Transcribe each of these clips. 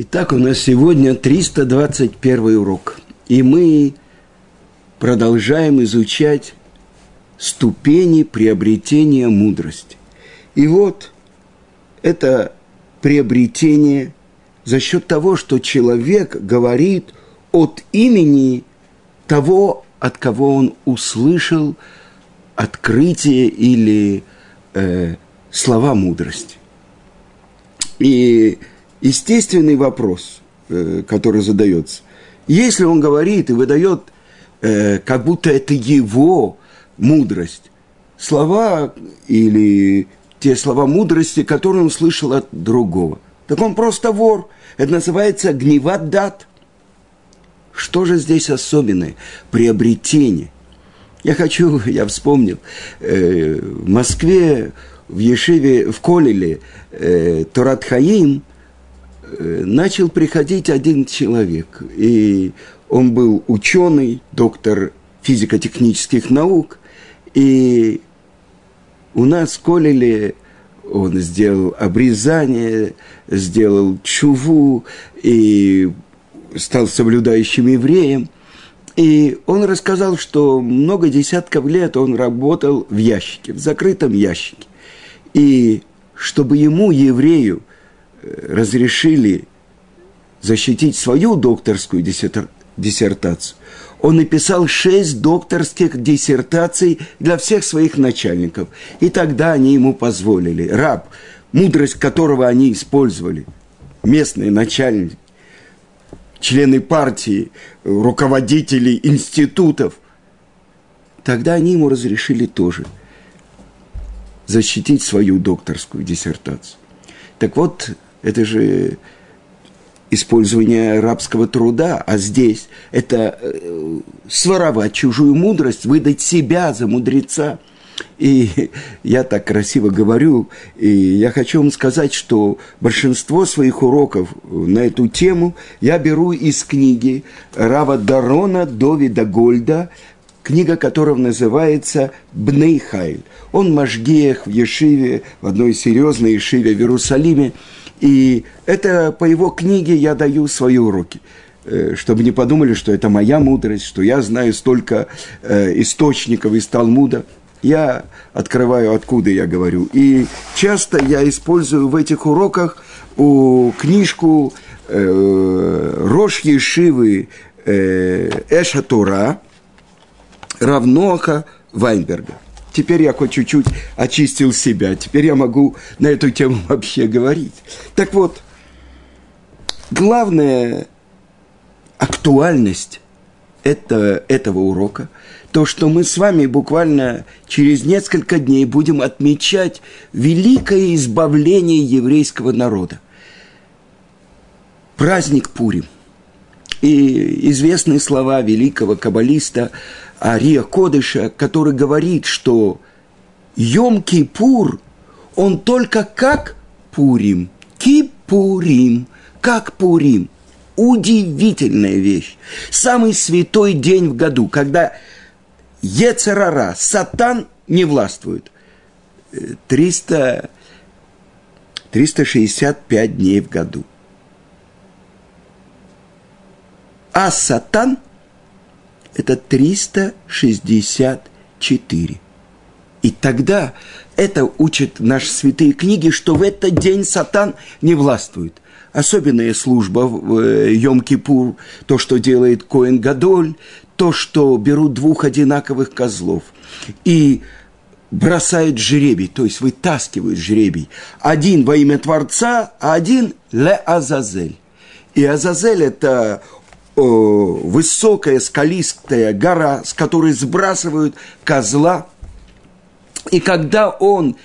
Итак, у нас сегодня 321 урок. И мы продолжаем изучать ступени приобретения мудрости. И вот это приобретение за счет того, что человек говорит от имени того, от кого он услышал открытие или э, слова мудрости. И естественный вопрос, э, который задается. Если он говорит и выдает, э, как будто это его мудрость, слова или те слова мудрости, которые он слышал от другого. Так он просто вор. Это называется гневат дат. Что же здесь особенное? Приобретение. Я хочу, я вспомнил, э, в Москве, в Ешиве, в Колеле, э, Торат Хаим, начал приходить один человек, и он был ученый, доктор физико-технических наук, и у нас в Колеле он сделал обрезание, сделал чуву и стал соблюдающим евреем. И он рассказал, что много десятков лет он работал в ящике, в закрытом ящике. И чтобы ему, еврею, разрешили защитить свою докторскую диссертацию, он написал шесть докторских диссертаций для всех своих начальников. И тогда они ему позволили. Раб, мудрость которого они использовали, местные начальники, члены партии, руководители институтов, тогда они ему разрешили тоже защитить свою докторскую диссертацию. Так вот, это же использование рабского труда, а здесь это э, своровать чужую мудрость, выдать себя за мудреца. И я так красиво говорю, и я хочу вам сказать, что большинство своих уроков на эту тему я беру из книги Рава Дарона Довида Гольда, книга которого называется «Бнейхайль». Он Машгеях в Ешиве, в одной серьезной Ешиве в Иерусалиме – и это по его книге я даю свои уроки э, чтобы не подумали, что это моя мудрость, что я знаю столько э, источников из Талмуда. Я открываю, откуда я говорю. И часто я использую в этих уроках у книжку э, Рош Ешивы э, Эша Тура Равноха Вайнберга. Теперь я хоть чуть-чуть очистил себя. Теперь я могу на эту тему вообще говорить. Так вот, главная актуальность это, этого урока, то, что мы с вами буквально через несколько дней будем отмечать великое избавление еврейского народа. Праздник Пурим. И известные слова великого каббалиста Ария Кодыша, который говорит, что Йом-Кипур, он только как Пурим, Кипурим, как Пурим. Удивительная вещь. Самый святой день в году, когда Ецерара, Сатан не властвует. 300, 365 дней в году. А Сатан – это 364. И тогда это учат наши святые книги, что в этот день сатан не властвует. Особенная служба в э, Йом-Кипур, то, что делает Коэн Гадоль, то, что берут двух одинаковых козлов и бросают жребий, то есть вытаскивают жребий. Один во имя Творца, а один Ле Азазель. И Азазель – это высокая скалистая гора, с которой сбрасывают козла. И когда он,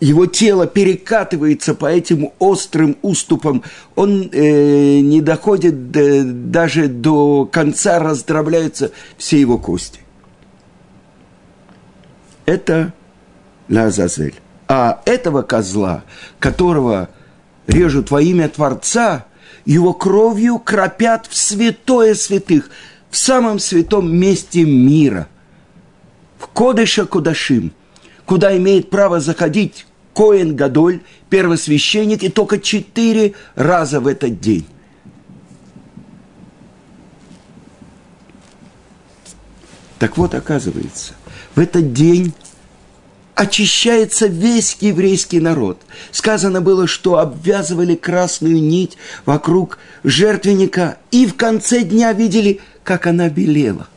его тело перекатывается по этим острым уступам, он э, не доходит до, даже до конца, раздробляются все его кости. Это Лазазель. А этого козла, которого режут во имя Творца – его кровью кропят в святое святых, в самом святом месте мира, в Кодыша Кудашим, куда имеет право заходить Коэн Гадоль, первосвященник, и только четыре раза в этот день. Так вот, оказывается, в этот день очищается весь еврейский народ. Сказано было, что обвязывали красную нить вокруг жертвенника и в конце дня видели, как она белела.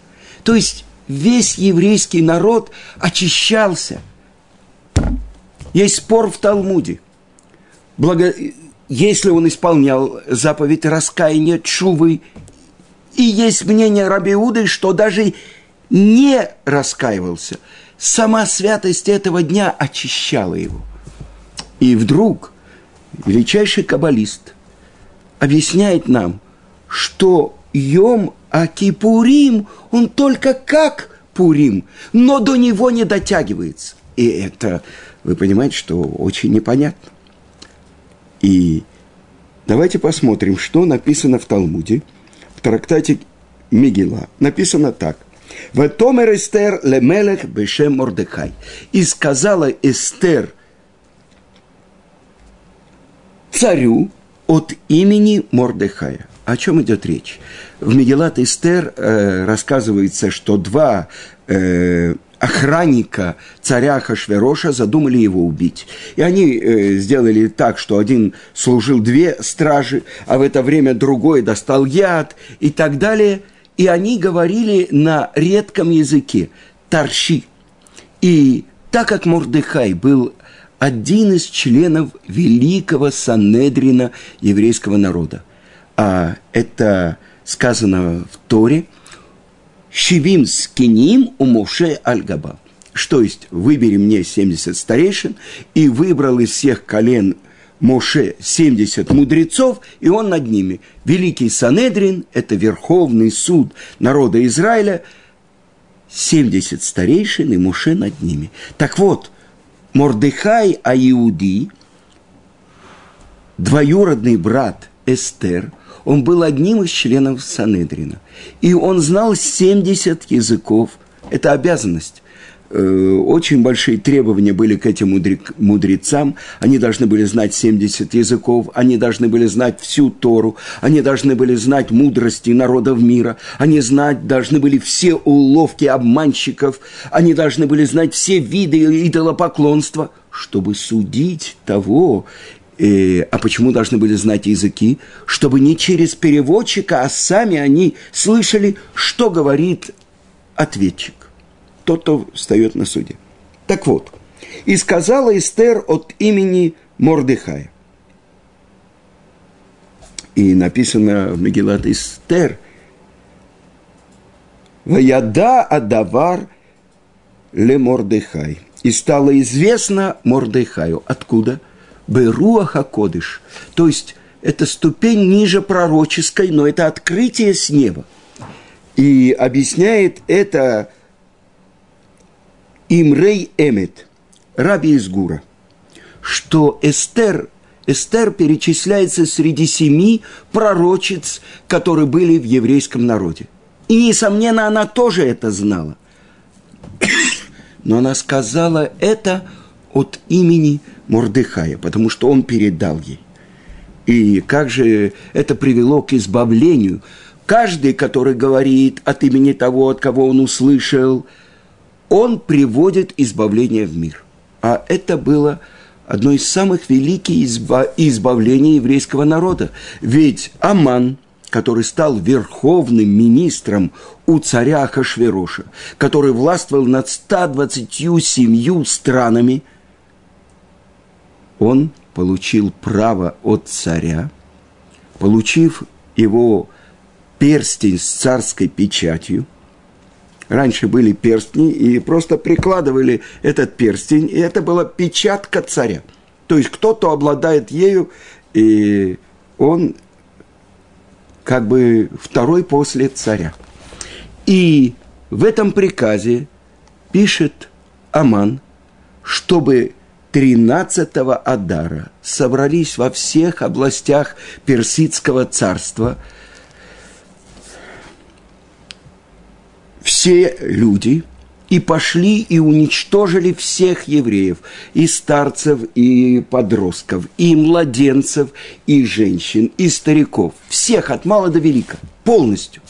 То есть весь еврейский народ очищался. Есть спор в Талмуде. Благо... Если он исполнял заповедь раскаяния, чувы, и есть мнение Рабиуды, что даже не раскаивался, сама святость этого дня очищала его. И вдруг величайший каббалист объясняет нам, что Йом Акипурим, он только как Пурим, но до него не дотягивается. И это, вы понимаете, что очень непонятно. И давайте посмотрим, что написано в Талмуде, в трактате Мигела. Написано так. Ветомер Эстер лемелех бешем Мордехай. И сказала Эстер царю от имени Мордехая. О чем идет речь? В Мегелат Эстер э, рассказывается, что два э, охранника царя Хашвероша задумали его убить. И они э, сделали так, что один служил две стражи, а в это время другой достал яд и так далее – и они говорили на редком языке – тарши. И так как Мордыхай был один из членов великого Санедрина еврейского народа, а это сказано в Торе, «Шивим скиним у Моше Аль-Габа». Что есть, выбери мне 70 старейшин, и выбрал из всех колен Моше 70 мудрецов, и он над ними. Великий Санедрин – это верховный суд народа Израиля, 70 старейшин, и Моше над ними. Так вот, Мордыхай Аиуди, двоюродный брат Эстер, он был одним из членов Санедрина. И он знал 70 языков. Это обязанность. Э, очень большие требования были к этим мудрецам. Они должны были знать 70 языков, они должны были знать всю Тору, они должны были знать мудрости народов мира, они знать должны были все уловки обманщиков, они должны были знать все виды идолопоклонства, чтобы судить того, э, а почему должны были знать языки? Чтобы не через переводчика, а сами они слышали, что говорит ответчик тот, кто встает на суде. Так вот, и сказала Эстер от имени Мордыхая. И написано в Мегилат Эстер, «Ваяда Адавар ле Мордыхай». И стало известно Мордыхаю. Откуда? Беруаха Кодыш. То есть, это ступень ниже пророческой, но это открытие с неба. И объясняет это Имрей Эмет, раби из Гура, что Эстер, Эстер перечисляется среди семи пророчиц, которые были в еврейском народе. И, несомненно, она тоже это знала. Но она сказала это от имени Мордыхая, потому что он передал ей. И как же это привело к избавлению? Каждый, который говорит от имени того, от кого он услышал – он приводит избавление в мир. А это было одно из самых великих избавлений еврейского народа. Ведь Аман, который стал верховным министром у царя Хашвероша, который властвовал над 127 странами, он получил право от царя, получив его перстень с царской печатью – Раньше были перстни, и просто прикладывали этот перстень, и это была печатка царя. То есть кто-то обладает ею, и он как бы второй после царя. И в этом приказе пишет Аман, чтобы 13-го Адара собрались во всех областях Персидского царства – все люди, и пошли и уничтожили всех евреев, и старцев, и подростков, и младенцев, и женщин, и стариков, всех от мала до велика, полностью.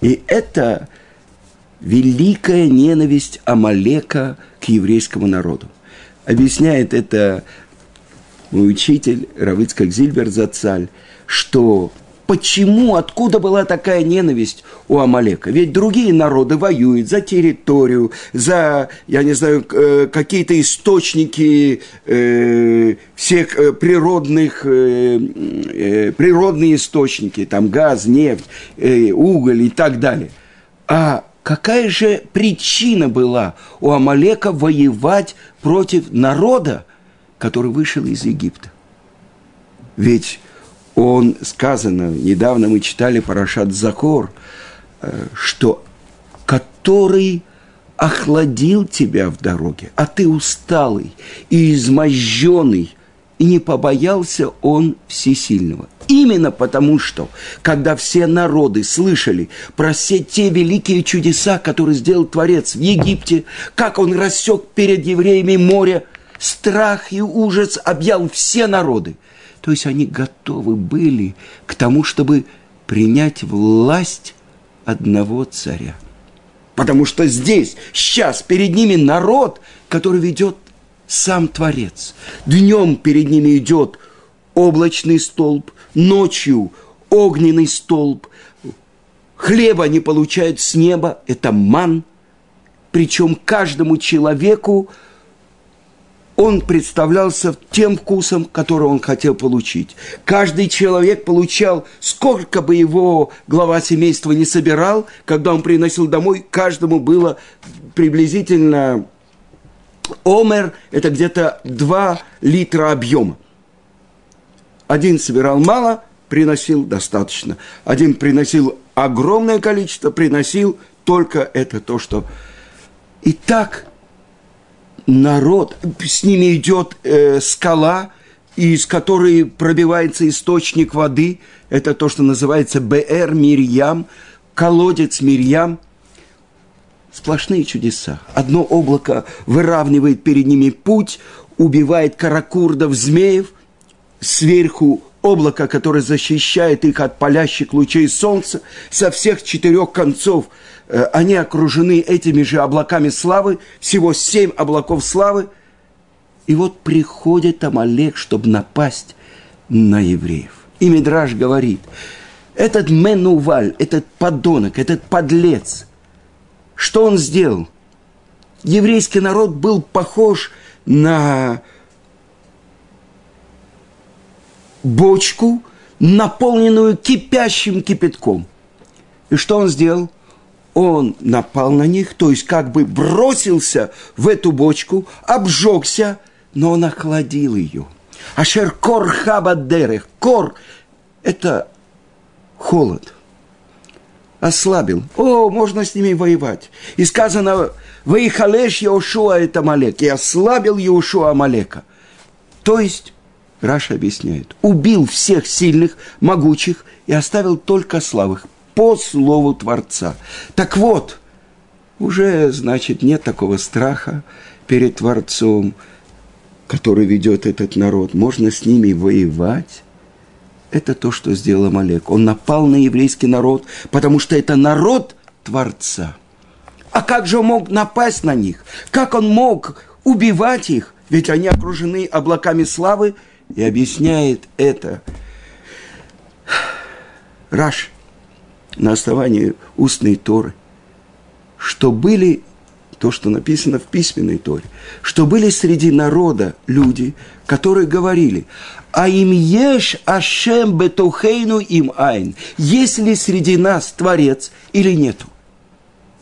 И это великая ненависть Амалека к еврейскому народу. Объясняет это мой учитель Равыцкак Зильбер Зацаль, что Почему, откуда была такая ненависть у Амалека? Ведь другие народы воюют за территорию, за, я не знаю, э, какие-то источники э, всех э, природных, природные источники, там газ, нефть, уголь и так далее. А какая же причина была у Амалека воевать против народа, который вышел из Египта? Ведь он, сказано, недавно мы читали Парашат Закор, э, что который охладил тебя в дороге, а ты усталый и изможденный, и не побоялся он всесильного. Именно потому, что, когда все народы слышали про все те великие чудеса, которые сделал Творец в Египте, как он рассек перед евреями море, страх и ужас объял все народы. То есть они готовы были к тому, чтобы принять власть одного царя. Потому что здесь, сейчас перед ними народ, который ведет сам Творец. Днем перед ними идет облачный столб, ночью огненный столб. Хлеба они получают с неба, это ман. Причем каждому человеку он представлялся тем вкусом, который он хотел получить. Каждый человек получал, сколько бы его глава семейства не собирал, когда он приносил домой, каждому было приблизительно омер, это где-то 2 литра объема. Один собирал мало, приносил достаточно. Один приносил огромное количество, приносил только это то, что... И так народ, с ними идет э, скала, из которой пробивается источник воды. Это то, что называется БР Мирьям, колодец Мирьям. Сплошные чудеса. Одно облако выравнивает перед ними путь, убивает каракурдов, змеев. Сверху облако, которое защищает их от палящих лучей солнца. Со всех четырех концов – Э, они окружены этими же облаками славы, всего семь облаков славы. И вот приходит Амалек, чтобы напасть на евреев. И Мидраш говорит, этот Менуваль, этот подонок, этот подлец, что он сделал? Еврейский народ был похож на бочку, наполненную кипящим кипятком. И что он сделал? он напал на них, то есть как бы бросился в эту бочку, обжегся, но он охладил ее. Ашер кор хабадерех. Кор – это холод. Ослабил. О, можно с ними воевать. И сказано, «Ваихалеш Яушуа это Малек». И ослабил Яушуа Малека. То есть, Раша объясняет, убил всех сильных, могучих и оставил только слабых по слову Творца. Так вот, уже, значит, нет такого страха перед Творцом, который ведет этот народ. Можно с ними воевать. Это то, что сделал Амалек. Он напал на еврейский народ, потому что это народ Творца. А как же он мог напасть на них? Как он мог убивать их? Ведь они окружены облаками славы. И объясняет это Раш на основании устной Торы, что были, то, что написано в письменной Торе, что были среди народа люди, которые говорили, а им ешь ашем бетухейну им айн, есть ли среди нас Творец или нету.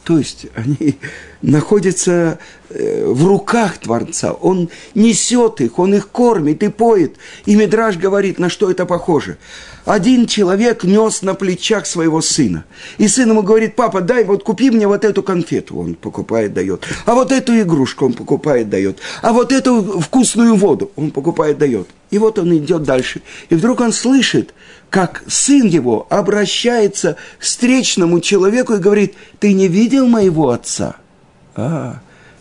То есть они находятся э, в руках Творца. Он несет их, он их кормит и поет. И Мидраж говорит, на что это похоже. Один человек нес на плечах своего сына. И сын ему говорит, папа, дай, вот купи мне вот эту конфету. Он покупает, дает. А вот эту игрушку он покупает, дает. А вот эту вкусную воду он покупает, дает. И вот он идет дальше. И вдруг он слышит, как сын его обращается к встречному человеку и говорит, ты не видел моего отца? А,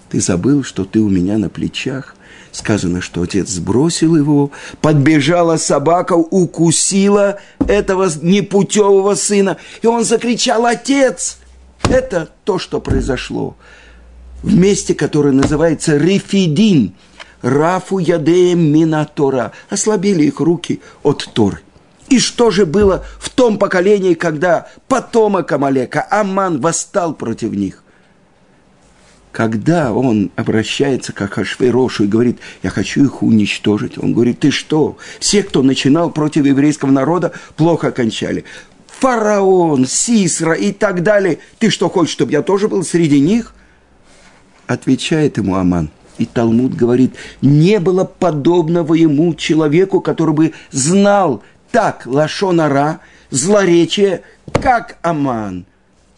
ты забыл, что ты у меня на плечах. Сказано, что отец сбросил его, подбежала собака, укусила этого непутевого сына, и он закричал «Отец!» Это то, что произошло в месте, которое называется Рефидин, Рафу Ядеем Минатора. Ослабили их руки от Торы. И что же было в том поколении, когда потомок Амалека, Аман, восстал против них? Когда он обращается к Ахашвейрошу и говорит, я хочу их уничтожить, он говорит, ты что? Все, кто начинал против еврейского народа, плохо окончали. Фараон, Сисра и так далее. Ты что хочешь, чтобы я тоже был среди них? Отвечает ему Аман. И Талмуд говорит, не было подобного ему человеку, который бы знал так лашонара, злоречие, как Аман.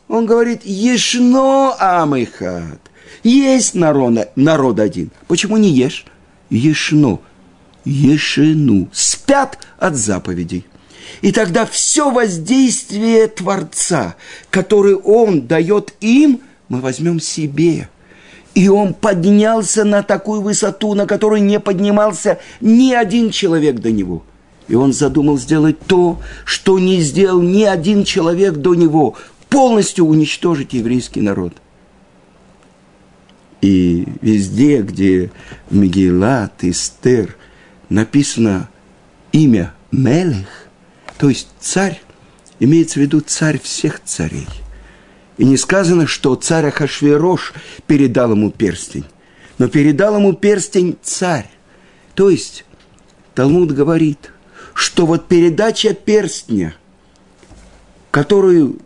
Он говорит, ешно амыхат. Есть народ, народ один. Почему не ешь? Ешно. Ешену. Спят от заповедей. И тогда все воздействие Творца, которое Он дает им, мы возьмем себе. И он поднялся на такую высоту, на которую не поднимался ни один человек до него. И он задумал сделать то, что не сделал ни один человек до него, полностью уничтожить еврейский народ. И везде, где Мегилат, Истер написано имя Мелех, то есть царь, имеется в виду царь всех царей. И не сказано, что царь Ахашверош передал ему перстень, но передал ему перстень царь. То есть Талмуд говорит, что вот передача перстня, которую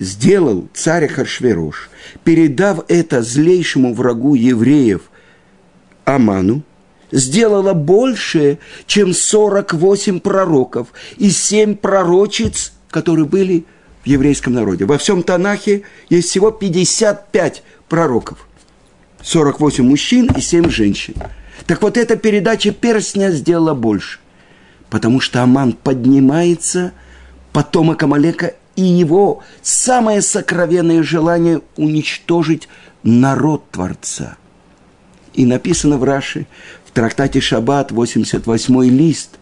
сделал царь Харшверош, передав это злейшему врагу евреев Аману, сделала больше, чем 48 пророков и 7 пророчиц, которые были в еврейском народе. Во всем Танахе есть всего 55 пророков. 48 мужчин и 7 женщин. Так вот, эта передача перстня сделала больше. Потому что Аман поднимается, потомок Амалека и его самое сокровенное желание уничтожить народ Творца. И написано в Раши, в трактате Шаббат, 88 лист,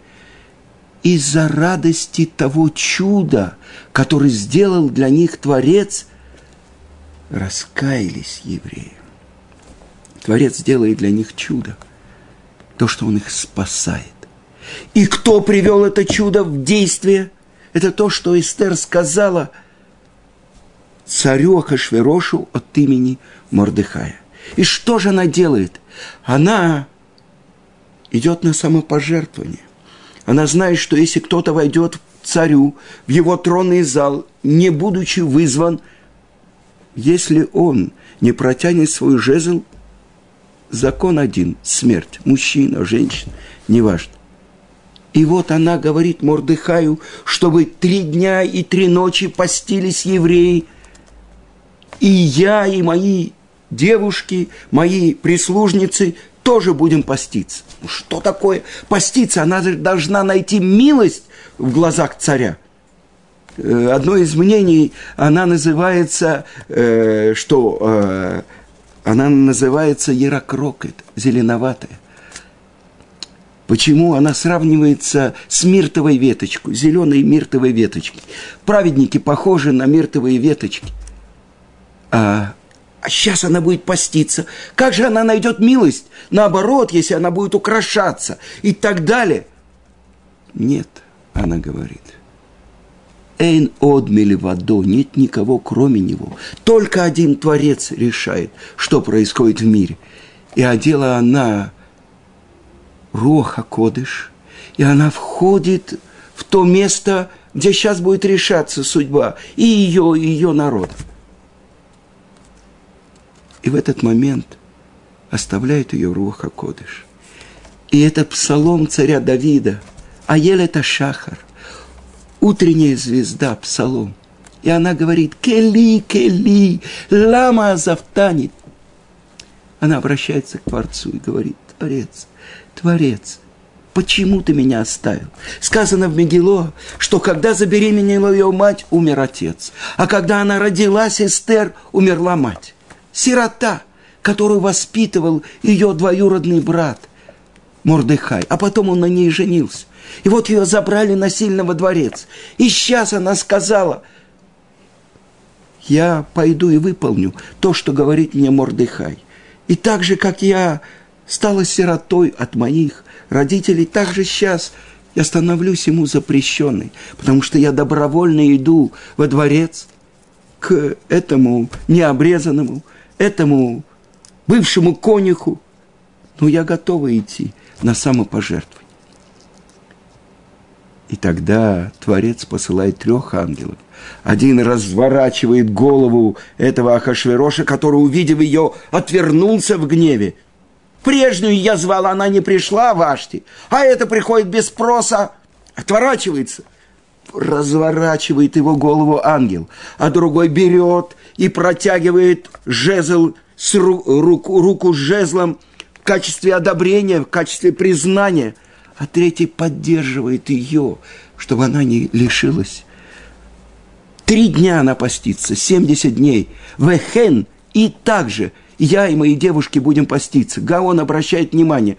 из-за радости того чуда, который сделал для них Творец, раскаялись евреи. Творец делает для них чудо, то, что Он их спасает. И кто привел это чудо в действие – это то, что Эстер сказала царю Ахашверошу от имени Мордыхая. И что же она делает? Она идет на самопожертвование. Она знает, что если кто-то войдет к царю в его тронный зал, не будучи вызван, если он не протянет свой жезл, закон один – смерть. Мужчина, женщина, неважно. И вот она говорит Мордыхаю, чтобы три дня и три ночи постились евреи. И я, и мои девушки, мои прислужницы тоже будем поститься. Ну, что такое поститься? Она должна найти милость в глазах царя. Э, одно из мнений, она называется, э, что э, она называется ярокрокет, зеленоватая. Почему она сравнивается с миртовой веточкой, зеленой миртовой веточкой? Праведники похожи на миртовые веточки. А, а сейчас она будет поститься. Как же она найдет милость? Наоборот, если она будет украшаться и так далее. Нет, она говорит. Эйн одмели водо, нет никого кроме него. Только один Творец решает, что происходит в мире. И одела она Роха Кодыш, и она входит в то место, где сейчас будет решаться судьба и ее, и ее народа. И в этот момент оставляет ее Руха Кодыш. И это псалом царя Давида, а ел это Шахар, утренняя звезда, псалом. И она говорит, Кели, Кели, лама завтанит. Она обращается к Творцу и говорит, Творец, Творец, почему ты меня оставил? Сказано в Мегило, что когда забеременела ее мать, умер отец. А когда она родилась, Эстер, умерла мать. Сирота. которую воспитывал ее двоюродный брат Мордыхай. А потом он на ней женился. И вот ее забрали насильно во дворец. И сейчас она сказала, я пойду и выполню то, что говорит мне Мордыхай. И так же, как я стала сиротой от моих родителей, так же сейчас я становлюсь ему запрещенной, потому что я добровольно иду во дворец к этому необрезанному, этому бывшему конюху. Но я готова идти на самопожертвование. И тогда Творец посылает трех ангелов. Один разворачивает голову этого Ахашвероша, который, увидев ее, отвернулся в гневе. Прежнюю я звал, она не пришла, Вашти, а это приходит без спроса, отворачивается. Разворачивает его голову ангел, а другой берет и протягивает жезл с ру, руку, руку с жезлом в качестве одобрения, в качестве признания – а третий поддерживает ее, чтобы она не лишилась. Три дня она постится, 70 дней. Вехен и также я и мои девушки будем поститься. Гаон обращает внимание.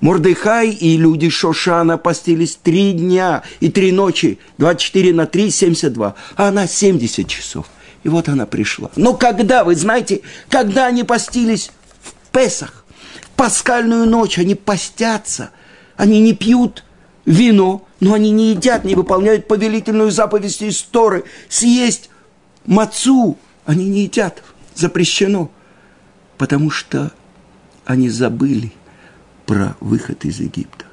Мордыхай и люди Шошана постились три дня и три ночи, 24 на 3, 72, а она 70 часов. И вот она пришла. Но когда, вы знаете, когда они постились в Песах, в пасхальную ночь, они постятся – они не пьют вино, но они не едят, не выполняют повелительную заповедь из Торы. Съесть мацу они не едят, запрещено. Потому что они забыли про выход из Египта.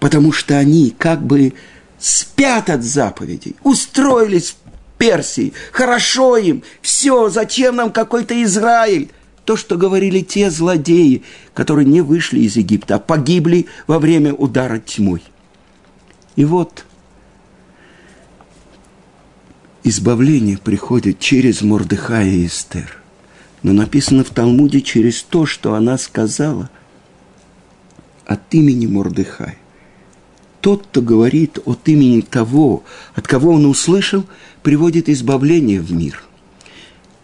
Потому что они как бы спят от заповедей, устроились в Персии, хорошо им, все, зачем нам какой-то Израиль? то, что говорили те злодеи, которые не вышли из Египта, а погибли во время удара тьмой. И вот избавление приходит через Мордыхая и Эстер. Но написано в Талмуде через то, что она сказала от имени Мордыхая. Тот, кто говорит от имени того, от кого он услышал, приводит избавление в мир.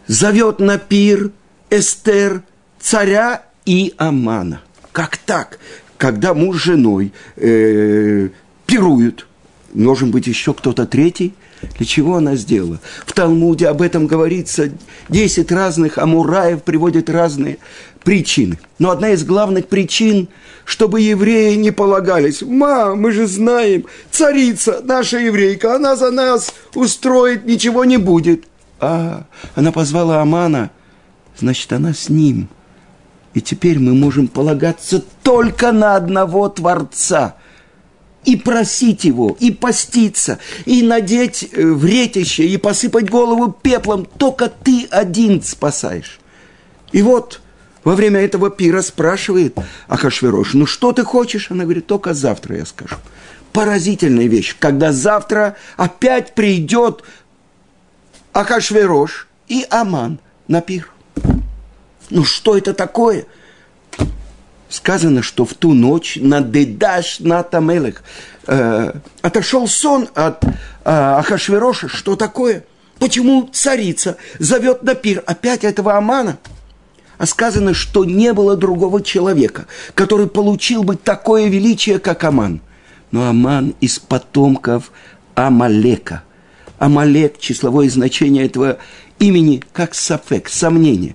Зовет на пир – Эстер, царя и Амана. Как так? Когда муж с женой э, пируют, должен быть еще кто-то третий. Для чего она сделала? В Талмуде об этом говорится. Десять разных амураев приводят разные причины. Но одна из главных причин, чтобы евреи не полагались. Ма, мы же знаем, царица, наша еврейка, она за нас устроит, ничего не будет. А, она позвала Амана – значит, она с ним. И теперь мы можем полагаться только на одного Творца. И просить его, и поститься, и надеть э, вретище, и посыпать голову пеплом. Только ты один спасаешь. И вот во время этого пира спрашивает Ахашверош, ну что ты хочешь? Она говорит, только завтра я скажу. Поразительная вещь, когда завтра опять придет Ахашверош и Аман на пир. Ну что это такое? Сказано, что в ту ночь на Дедаш на Тамелых э, отошел сон от э, Ахашвероша. Что такое? Почему царица зовет на пир опять этого Амана? А сказано, что не было другого человека, который получил бы такое величие, как Аман. Но Аман из потомков Амалека. Амалек, числовое значение этого имени, как сафек, сомнение.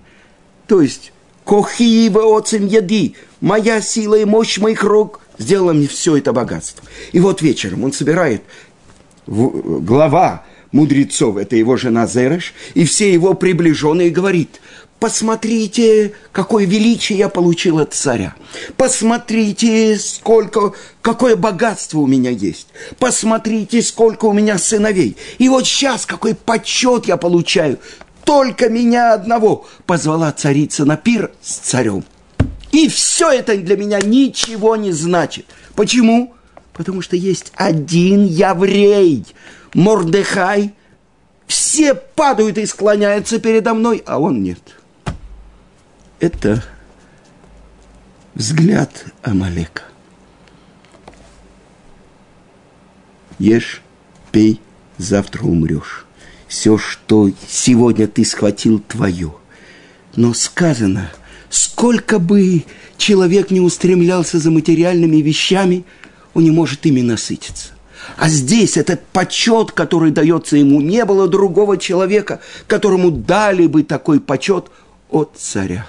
То есть, кохи оцем яди, моя сила и мощь моих рук сделала мне все это богатство. И вот вечером он собирает глава мудрецов, это его жена Зереш, и все его приближенные, говорит, посмотрите, какое величие я получил от царя. Посмотрите, сколько, какое богатство у меня есть. Посмотрите, сколько у меня сыновей. И вот сейчас какой почет я получаю только меня одного позвала царица на пир с царем. И все это для меня ничего не значит. Почему? Потому что есть один еврей, Мордехай. Все падают и склоняются передо мной, а он нет. Это взгляд Амалека. Ешь, пей, завтра умрешь все, что сегодня ты схватил, твое. Но сказано, Сколько бы человек не устремлялся за материальными вещами, он не может ими насытиться. А здесь этот почет, который дается ему, не было другого человека, которому дали бы такой почет от царя.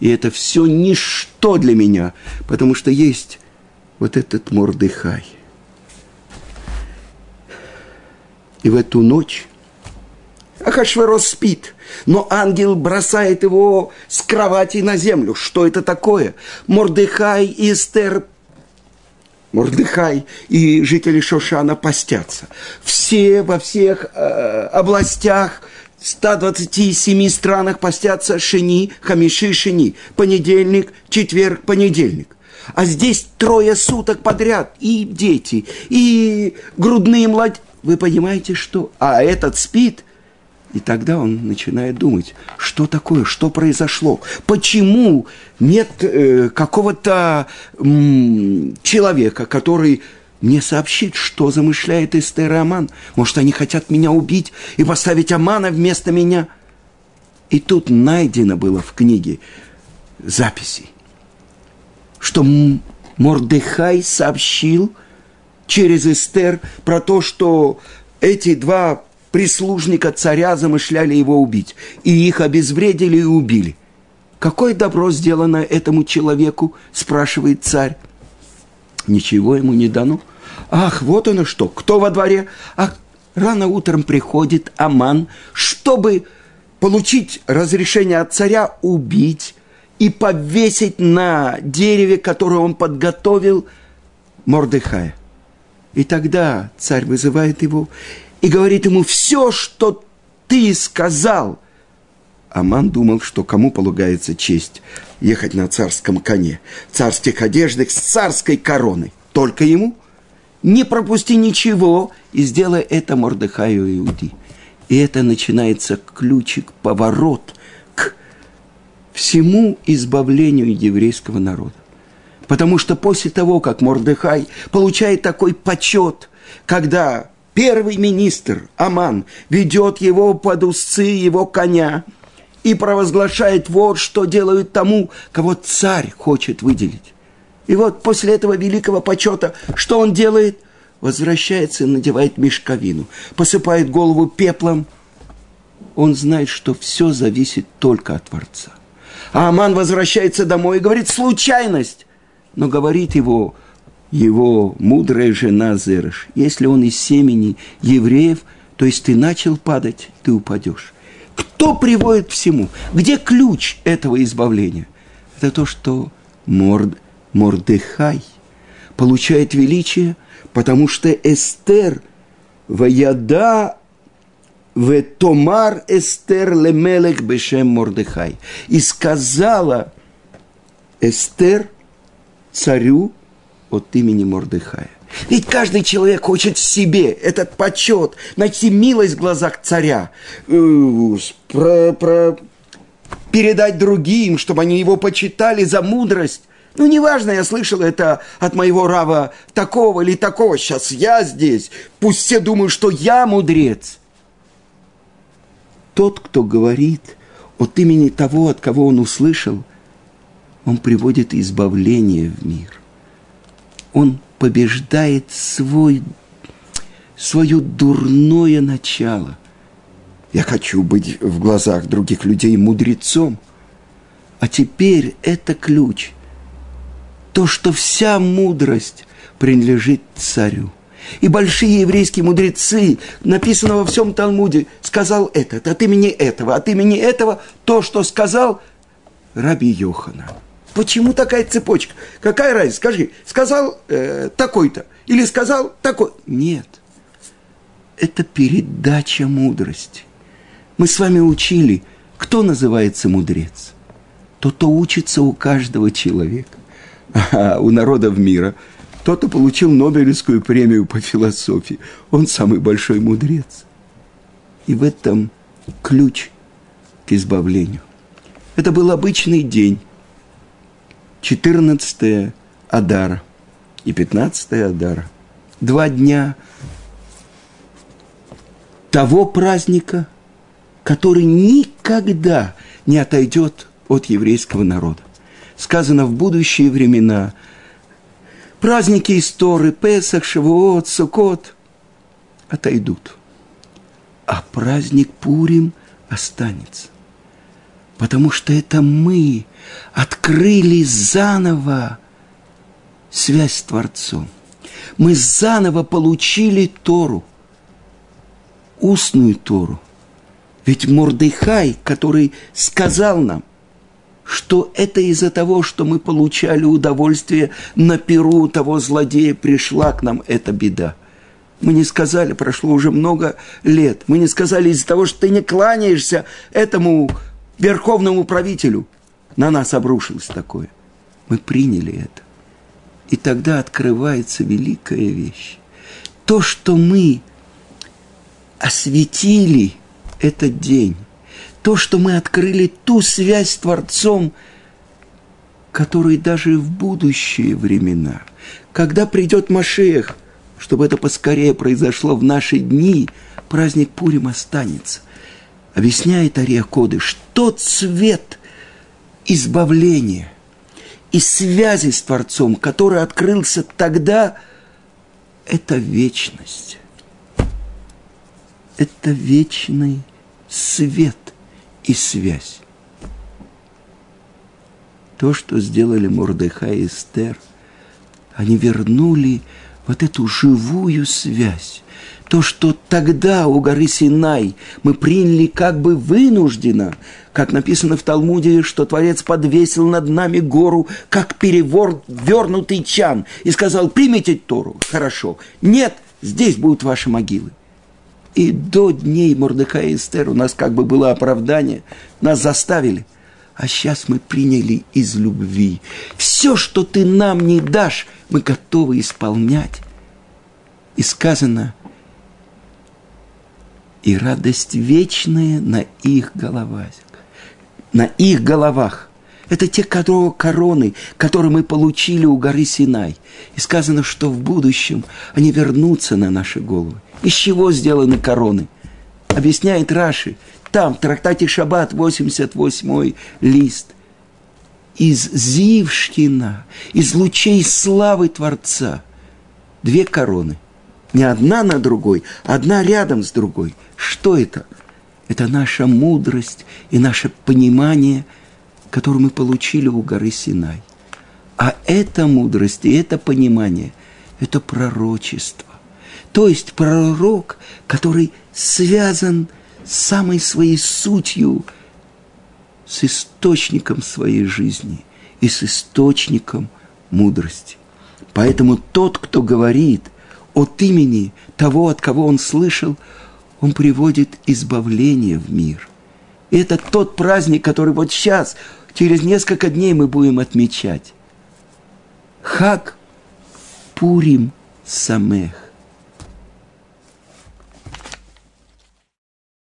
И это все ничто для меня, потому что есть вот этот Мордыхай. И в эту ночь Ахашверос спит, но ангел бросает его с кровати на землю. Что это такое? Мордыхай и Эстер Мордыхай и жители Шошана постятся. Все во всех э, областях 127 странах постятся шини, хамиши, шини. Понедельник, четверг, понедельник. А здесь трое суток подряд. И дети, и грудные младенцы. Вы понимаете, что? А этот спит – и тогда он начинает думать, что такое, что произошло, почему нет э, какого-то м, человека, который мне сообщит, что замышляет Эстер и Аман. Может, они хотят меня убить и поставить Амана вместо меня. И тут найдено было в книге записи, что Мордехай сообщил через Эстер про то, что эти два прислужника царя замышляли его убить, и их обезвредили и убили. Какое добро сделано этому человеку, спрашивает царь. Ничего ему не дано. Ах, вот оно что, кто во дворе? Ах, рано утром приходит Аман, чтобы получить разрешение от царя убить и повесить на дереве, которое он подготовил, Мордыхая. И тогда царь вызывает его и говорит ему все, что ты сказал. Аман думал, что кому полагается честь ехать на царском коне, царских одеждах с царской короной. Только ему. Не пропусти ничего и сделай это Мордыхаю Иуди. И это начинается ключик, поворот к всему избавлению еврейского народа. Потому что после того, как Мордыхай получает такой почет, когда Первый министр Аман ведет его под узцы его коня и провозглашает вот, что делают тому, кого царь хочет выделить. И вот после этого великого почета, что он делает? Возвращается и надевает мешковину, посыпает голову пеплом. Он знает, что все зависит только от Творца. А Аман возвращается домой и говорит, случайность. Но говорит его его мудрая жена Зерыш, если он из семени евреев, то есть ты начал падать, ты упадешь. Кто приводит всему? Где ключ этого избавления? Это то, что Морд, Мордыхай получает величие, потому что Эстер Ваяда в Томар Эстер Лемелек Бешем Мордыхай. И сказала Эстер царю от имени Мордыхая. Ведь каждый человек хочет в себе этот почет, найти милость в глазах царя, э, про, про, передать другим, чтобы они его почитали за мудрость. Ну, неважно, я слышал это от моего рава такого или такого. Сейчас я здесь. Пусть все думают, что я мудрец. Тот, кто говорит от имени того, от кого он услышал, он приводит избавление в мир он побеждает свой, свое дурное начало. Я хочу быть в глазах других людей мудрецом. А теперь это ключ. То, что вся мудрость принадлежит царю. И большие еврейские мудрецы, написано во всем Талмуде, сказал этот, от имени этого, от имени этого, то, что сказал Раби Йохана. Почему такая цепочка? Какая разница? Скажи, сказал э, такой-то или сказал такой? Нет. Это передача мудрости. Мы с вами учили, кто называется мудрец. Тот, кто учится у каждого человека. А у народов мира тот, кто получил Нобелевскую премию по философии, он самый большой мудрец. И в этом ключ к избавлению. Это был обычный день 14 Адара и 15 Адара. Два дня того праздника, который никогда не отойдет от еврейского народа. Сказано в будущие времена, праздники истории, Песах, Шавуот, Сукот отойдут. А праздник Пурим останется. Потому что это мы открыли заново связь с Творцом. Мы заново получили Тору, устную Тору. Ведь Мордыхай, который сказал нам, что это из-за того, что мы получали удовольствие на перу того злодея, пришла к нам эта беда. Мы не сказали, прошло уже много лет, мы не сказали из-за того, что ты не кланяешься этому верховному правителю. На нас обрушилось такое. Мы приняли это. И тогда открывается великая вещь. То, что мы осветили этот день, то, что мы открыли ту связь с Творцом, который даже в будущие времена, когда придет Машех, чтобы это поскорее произошло в наши дни, праздник Пурим останется. Объясняет Ария Коды, что цвет избавления и связи с Творцом, который открылся тогда, это вечность. Это вечный свет и связь. То, что сделали Мордыха и Эстер, они вернули вот эту живую связь. То, что тогда у горы Синай мы приняли как бы вынужденно, как написано в Талмуде, что Творец подвесил над нами гору, как перевернутый чан, и сказал, примите Тору, хорошо. Нет, здесь будут ваши могилы. И до дней Мордыка и Эстер у нас как бы было оправдание, нас заставили. А сейчас мы приняли из любви. Все, что ты нам не дашь, мы готовы исполнять. И сказано, и радость вечная на их головах. На их головах. Это те короны, которые мы получили у горы Синай. И сказано, что в будущем они вернутся на наши головы. Из чего сделаны короны? Объясняет Раши. Там, в трактате Шаббат, 88 лист. Из Зившкина, из лучей славы Творца. Две короны. Не одна на другой, одна рядом с другой. Что это? Это наша мудрость и наше понимание, которое мы получили у горы Синай. А эта мудрость и это понимание – это пророчество. То есть пророк, который связан с самой своей сутью, с источником своей жизни и с источником мудрости. Поэтому тот, кто говорит от имени того, от кого он слышал, он приводит избавление в мир. И это тот праздник, который вот сейчас, через несколько дней мы будем отмечать. Хак Пурим Самех.